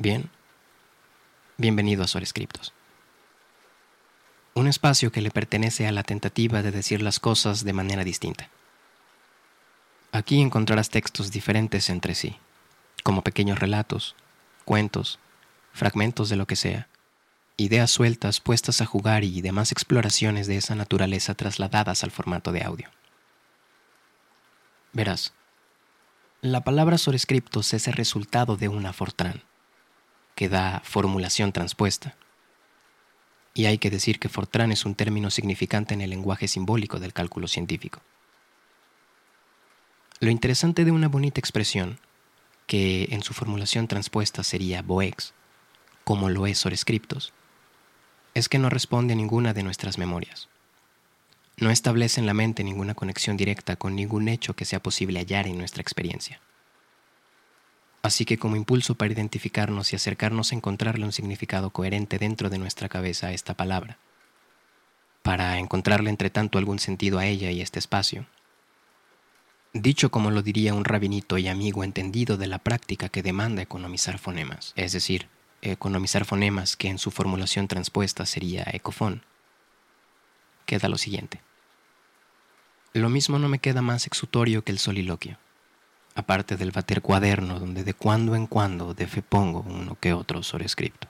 Bien, bienvenido a Sorescriptos. Un espacio que le pertenece a la tentativa de decir las cosas de manera distinta. Aquí encontrarás textos diferentes entre sí, como pequeños relatos, cuentos, fragmentos de lo que sea, ideas sueltas puestas a jugar y demás exploraciones de esa naturaleza trasladadas al formato de audio. Verás, la palabra sobrescriptos es el resultado de una Fortran que da formulación transpuesta. Y hay que decir que Fortran es un término significante en el lenguaje simbólico del cálculo científico. Lo interesante de una bonita expresión, que en su formulación transpuesta sería Boex, como lo es Sobrescriptos, es que no responde a ninguna de nuestras memorias. No establece en la mente ninguna conexión directa con ningún hecho que sea posible hallar en nuestra experiencia. Así que como impulso para identificarnos y acercarnos a encontrarle un significado coherente dentro de nuestra cabeza a esta palabra, para encontrarle entre tanto algún sentido a ella y este espacio, dicho como lo diría un rabinito y amigo entendido de la práctica que demanda economizar fonemas, es decir, economizar fonemas que en su formulación transpuesta sería ecofón, queda lo siguiente. Lo mismo no me queda más exutorio que el soliloquio aparte del bater cuaderno donde de cuando en cuando de fe pongo uno que otro sobrescripto.